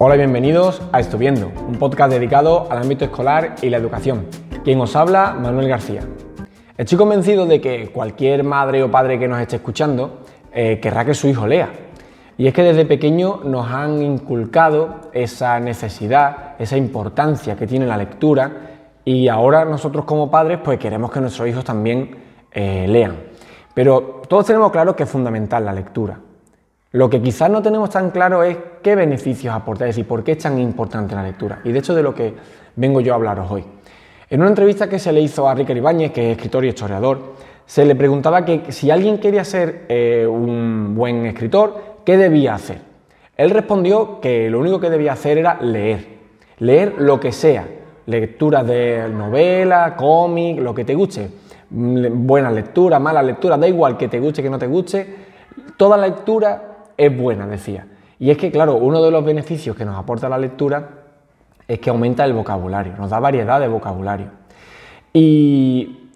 Hola y bienvenidos a Estuviendo, un podcast dedicado al ámbito escolar y la educación. Quien os habla, Manuel García. Estoy convencido de que cualquier madre o padre que nos esté escuchando eh, querrá que su hijo lea. Y es que desde pequeño nos han inculcado esa necesidad, esa importancia que tiene la lectura y ahora nosotros como padres pues queremos que nuestros hijos también eh, lean. Pero todos tenemos claro que es fundamental la lectura. Lo que quizás no tenemos tan claro es qué beneficios aporta, es decir, por qué es tan importante la lectura. Y de hecho de lo que vengo yo a hablaros hoy. En una entrevista que se le hizo a Ricker Ibáñez, que es escritor y historiador, se le preguntaba que si alguien quería ser eh, un buen escritor, ¿qué debía hacer? Él respondió que lo único que debía hacer era leer. Leer lo que sea. Lecturas de novela, cómic, lo que te guste. Mm, buena lectura, mala lectura, da igual que te guste, que no te guste. Toda lectura es buena, decía. Y es que, claro, uno de los beneficios que nos aporta la lectura es que aumenta el vocabulario, nos da variedad de vocabulario. Y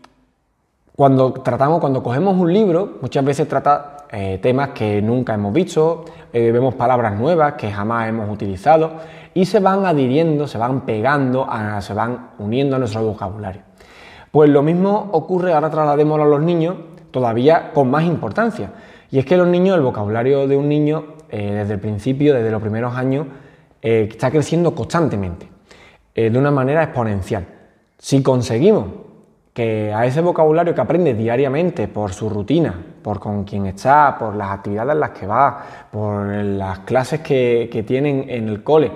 cuando tratamos, cuando cogemos un libro, muchas veces trata eh, temas que nunca hemos visto, eh, vemos palabras nuevas que jamás hemos utilizado y se van adhiriendo, se van pegando, se van uniendo a nuestro vocabulario. Pues lo mismo ocurre, ahora trasladémoslo a los niños, todavía con más importancia. Y es que los niños, el vocabulario de un niño, eh, desde el principio, desde los primeros años, eh, está creciendo constantemente, eh, de una manera exponencial. Si conseguimos que a ese vocabulario que aprende diariamente por su rutina, por con quien está, por las actividades en las que va, por las clases que, que tienen en el cole,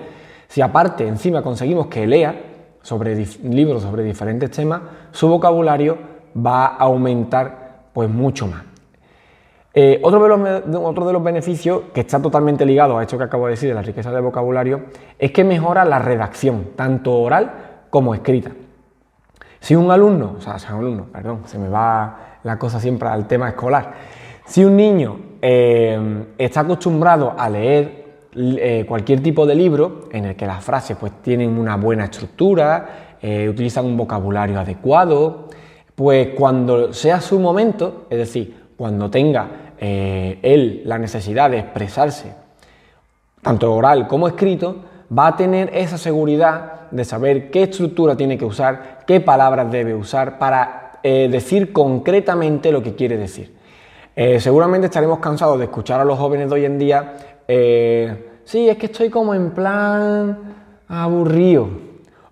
si aparte encima conseguimos que lea sobre libros sobre diferentes temas, su vocabulario va a aumentar pues mucho más. Eh, otro, de los, beneficios que está totalmente ligado a esto que acabo de decir de la riqueza de vocabulario es que mejora la redacción, tanto oral como escrita. Si un alumno, o sea, si un alumno, perdón, se me va la cosa siempre al tema escolar. Si un niño eh, está acostumbrado a leer eh, cualquier tipo de libro en el que las frases pues, tienen una buena estructura, utilizan un vocabulario adecuado, pues cuando sea su momento, es decir, cuando tenga eh, él la necesidad de expresarse, tanto oral como escrito, va a tener esa seguridad de saber qué estructura tiene que usar, qué palabras debe usar para eh, decir concretamente lo que quiere decir. Eh, seguramente estaremos cansados de escuchar a los jóvenes de hoy en día, sí, es que estoy como en plan aburrido,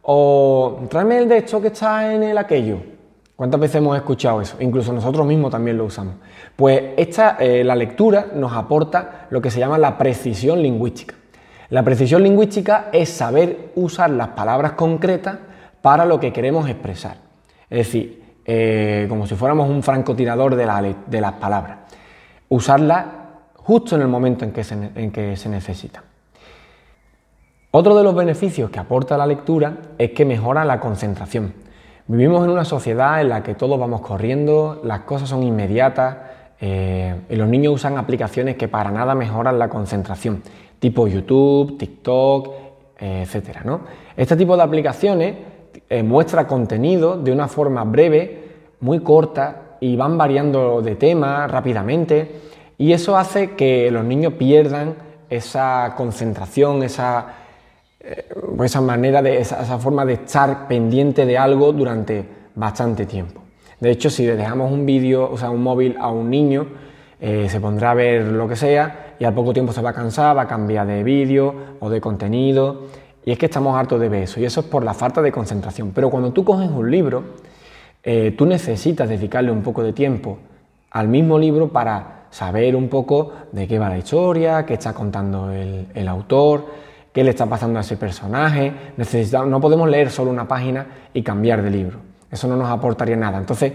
o tráeme el de esto que está en el aquello. ¿Cuántas veces hemos escuchado eso? Incluso nosotros mismos también lo usamos. Pues esta, eh, la lectura nos aporta lo que se llama la precisión lingüística. La precisión lingüística es saber usar las palabras concretas para lo que queremos expresar. Es decir, eh, como si fuéramos un francotirador de, de las palabras. Usarlas justo en el momento en que se necesita. Otro de los beneficios que aporta la lectura es que mejora la concentración. Vivimos en una sociedad en la que todos vamos corriendo, las cosas son inmediatas eh, y los niños usan aplicaciones que para nada mejoran la concentración, tipo YouTube, TikTok, eh, etc. Este tipo de aplicaciones eh, muestra contenido de una forma breve, muy corta y van variando de tema rápidamente y eso hace que los niños pierdan esa concentración, esa esa manera, de, esa, forma de estar pendiente de algo durante bastante tiempo. De hecho, si le dejamos un vídeo, o sea, un móvil a un niño, eh, se pondrá a ver lo que sea y al poco tiempo se va a cansar, va a cambiar de vídeo o de contenido. Y es que estamos hartos de ver eso, y eso es por la falta de concentración. Pero cuando tú coges un libro, eh, tú necesitas dedicarle un poco de tiempo al mismo libro para saber un poco de qué va la historia, qué está contando el autor, qué le está pasando a ese personaje. no podemos leer solo una página y cambiar de libro. Eso no nos aportaría nada. Entonces,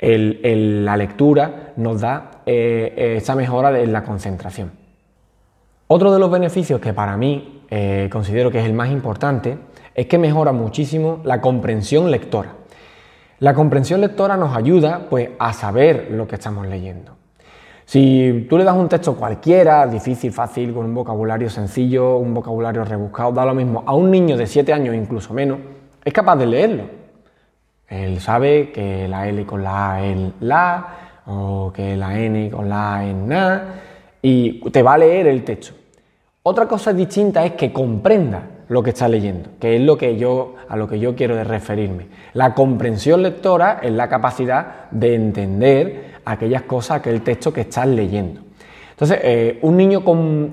la lectura nos da eh, esa mejora en la concentración. Otro de los beneficios que para mí eh, considero que es el más importante es que mejora muchísimo la comprensión lectora. La comprensión lectora nos ayuda pues, a saber lo que estamos leyendo. Si tú le das un texto cualquiera, difícil, fácil, con un vocabulario sencillo, un vocabulario rebuscado, da lo mismo a un niño de 7 años, incluso menos, es capaz de leerlo. Él sabe que la L con la A es la, o que la N con la A es na, y te va a leer el texto. Otra cosa distinta es que comprenda lo que está leyendo, que es lo que yo, a lo que yo quiero referirme. La comprensión lectora es la capacidad de entender aquellas cosas, aquel texto que estás leyendo. Entonces, eh, un niño con,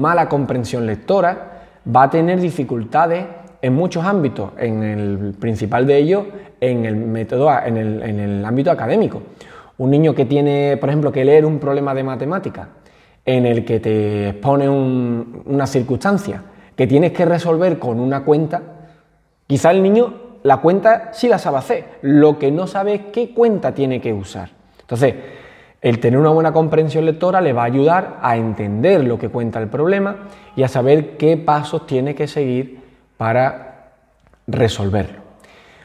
mala comprensión lectora va a tener dificultades en muchos ámbitos, en el principal de ellos, en el, método, en el, ámbito académico. Un niño que tiene, por ejemplo, que leer un problema de matemática, en el que te expone una circunstancia que tienes que resolver con una cuenta, quizá el niño la cuenta sí la sabe hacer, lo que no sabe es qué cuenta tiene que usar. Entonces, el tener una buena comprensión lectora le va a ayudar a entender lo que cuenta el problema y a saber qué pasos tiene que seguir para resolverlo.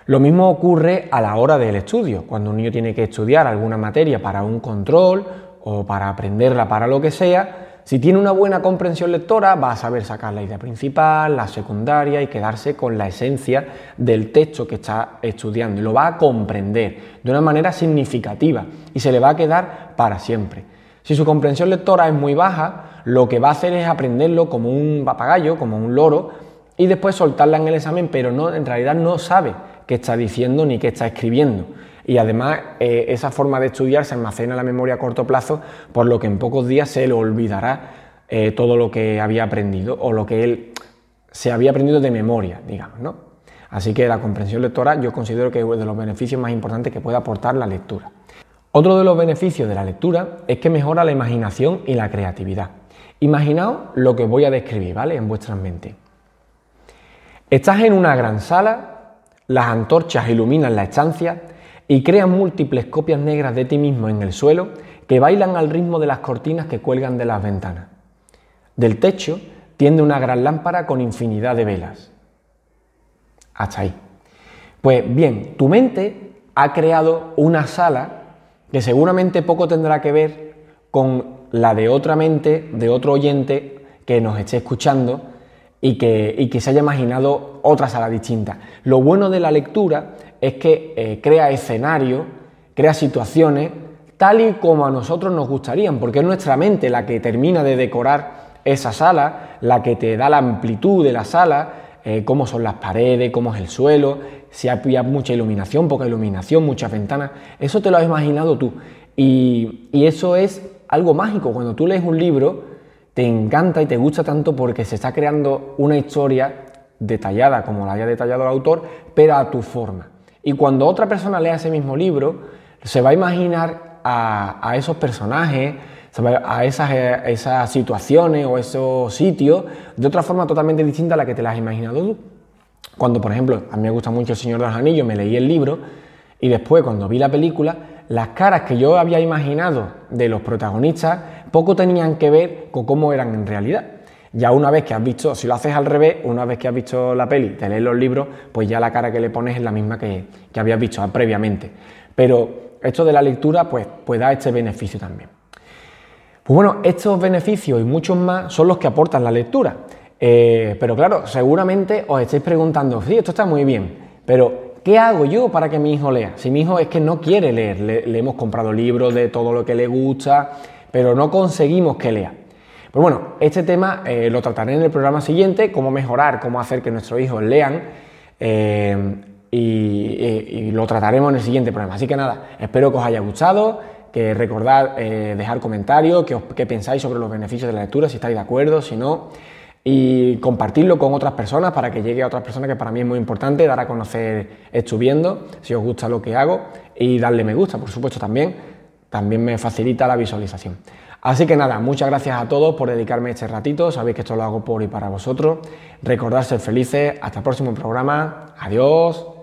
Lo mismo ocurre a la hora del estudio, cuando un niño tiene que estudiar alguna materia para un control o para aprenderla para lo que sea, si tiene una buena comprensión lectora, va a saber sacar la idea principal, la secundaria y quedarse con la esencia del texto que está estudiando y lo va a comprender de una manera significativa y se le va a quedar para siempre. Si su comprensión lectora es muy baja, lo que va a hacer es aprenderlo como un papagayo, como un loro, y después soltarla en el examen, pero no, en realidad no sabe qué está diciendo ni qué está escribiendo y además eh, esa forma de estudiar se almacena en la memoria a corto plazo, por lo que en pocos días se le olvidará eh, todo lo que había aprendido o lo que él se había aprendido de memoria, digamos, ¿no? Así que la comprensión lectora yo considero que es uno de los beneficios más importantes que puede aportar la lectura. Otro de los beneficios de la lectura es que mejora la imaginación y la creatividad. Imaginaos lo que voy a describir, ¿vale? En vuestras mentes. Estás en una gran sala, las antorchas iluminan la estancia y crean múltiples copias negras de ti mismo en el suelo que bailan al ritmo de las cortinas que cuelgan de las ventanas. Del techo tiende una gran lámpara con infinidad de velas. Hasta ahí. Pues bien, tu mente ha creado una sala que seguramente poco tendrá que ver con la de otra mente, de otro oyente que nos esté escuchando y que, y que se haya imaginado otra sala distinta. Lo bueno de la lectura es que eh, crea escenarios, crea situaciones tal y como a nosotros nos gustarían, porque es nuestra mente la que termina de decorar esa sala, la que te da la amplitud de la sala, eh, cómo son las paredes, cómo es el suelo, si hay mucha iluminación, poca iluminación, muchas ventanas, eso te lo has imaginado tú. Y, y eso es algo mágico, cuando tú lees un libro, te encanta y te gusta tanto porque se está creando una historia detallada como la haya detallado el autor, pero a tu forma. Y cuando otra persona lea ese mismo libro, se va a imaginar a, esos personajes, a esas, esas, situaciones o esos sitios de otra forma totalmente distinta a la que te las has imaginado tú. Cuando, por ejemplo, a mí me gusta mucho El Señor de los Anillos, me leí el libro y después cuando vi la película, las caras que yo había imaginado de los protagonistas poco tenían que ver con cómo eran en realidad. Ya una vez que has visto, si lo haces al revés, una vez que has visto la peli, te lees los libros, pues ya la cara que le pones es la misma que, habías visto previamente. Pero esto de la lectura, pues, pues da este beneficio también. Pues bueno, estos beneficios y muchos más son los que aportan la lectura. Eh, pero claro, seguramente os estáis preguntando, sí, esto está muy bien, pero ¿qué hago yo para que mi hijo lea? Si mi hijo es que no quiere leer, le hemos comprado libros de todo lo que le gusta, pero no conseguimos que lea. Pues bueno, este tema eh, lo trataré en el programa siguiente, cómo mejorar, cómo hacer que nuestros hijos lean. Eh, y, lo trataremos en el siguiente programa. Así que nada, espero que os haya gustado, que recordad eh, dejar comentarios, que, pensáis sobre los beneficios de la lectura, si estáis de acuerdo, si no, y compartirlo con otras personas para que llegue a otras personas, que para mí es muy importante, dar a conocer esto viendo, si os gusta lo que hago, y darle me gusta, por supuesto, también, también me facilita la visualización. Así que nada, muchas gracias a todos por dedicarme este ratito. Sabéis que esto lo hago por y para vosotros. Recordad ser felices. Hasta el próximo programa. Adiós.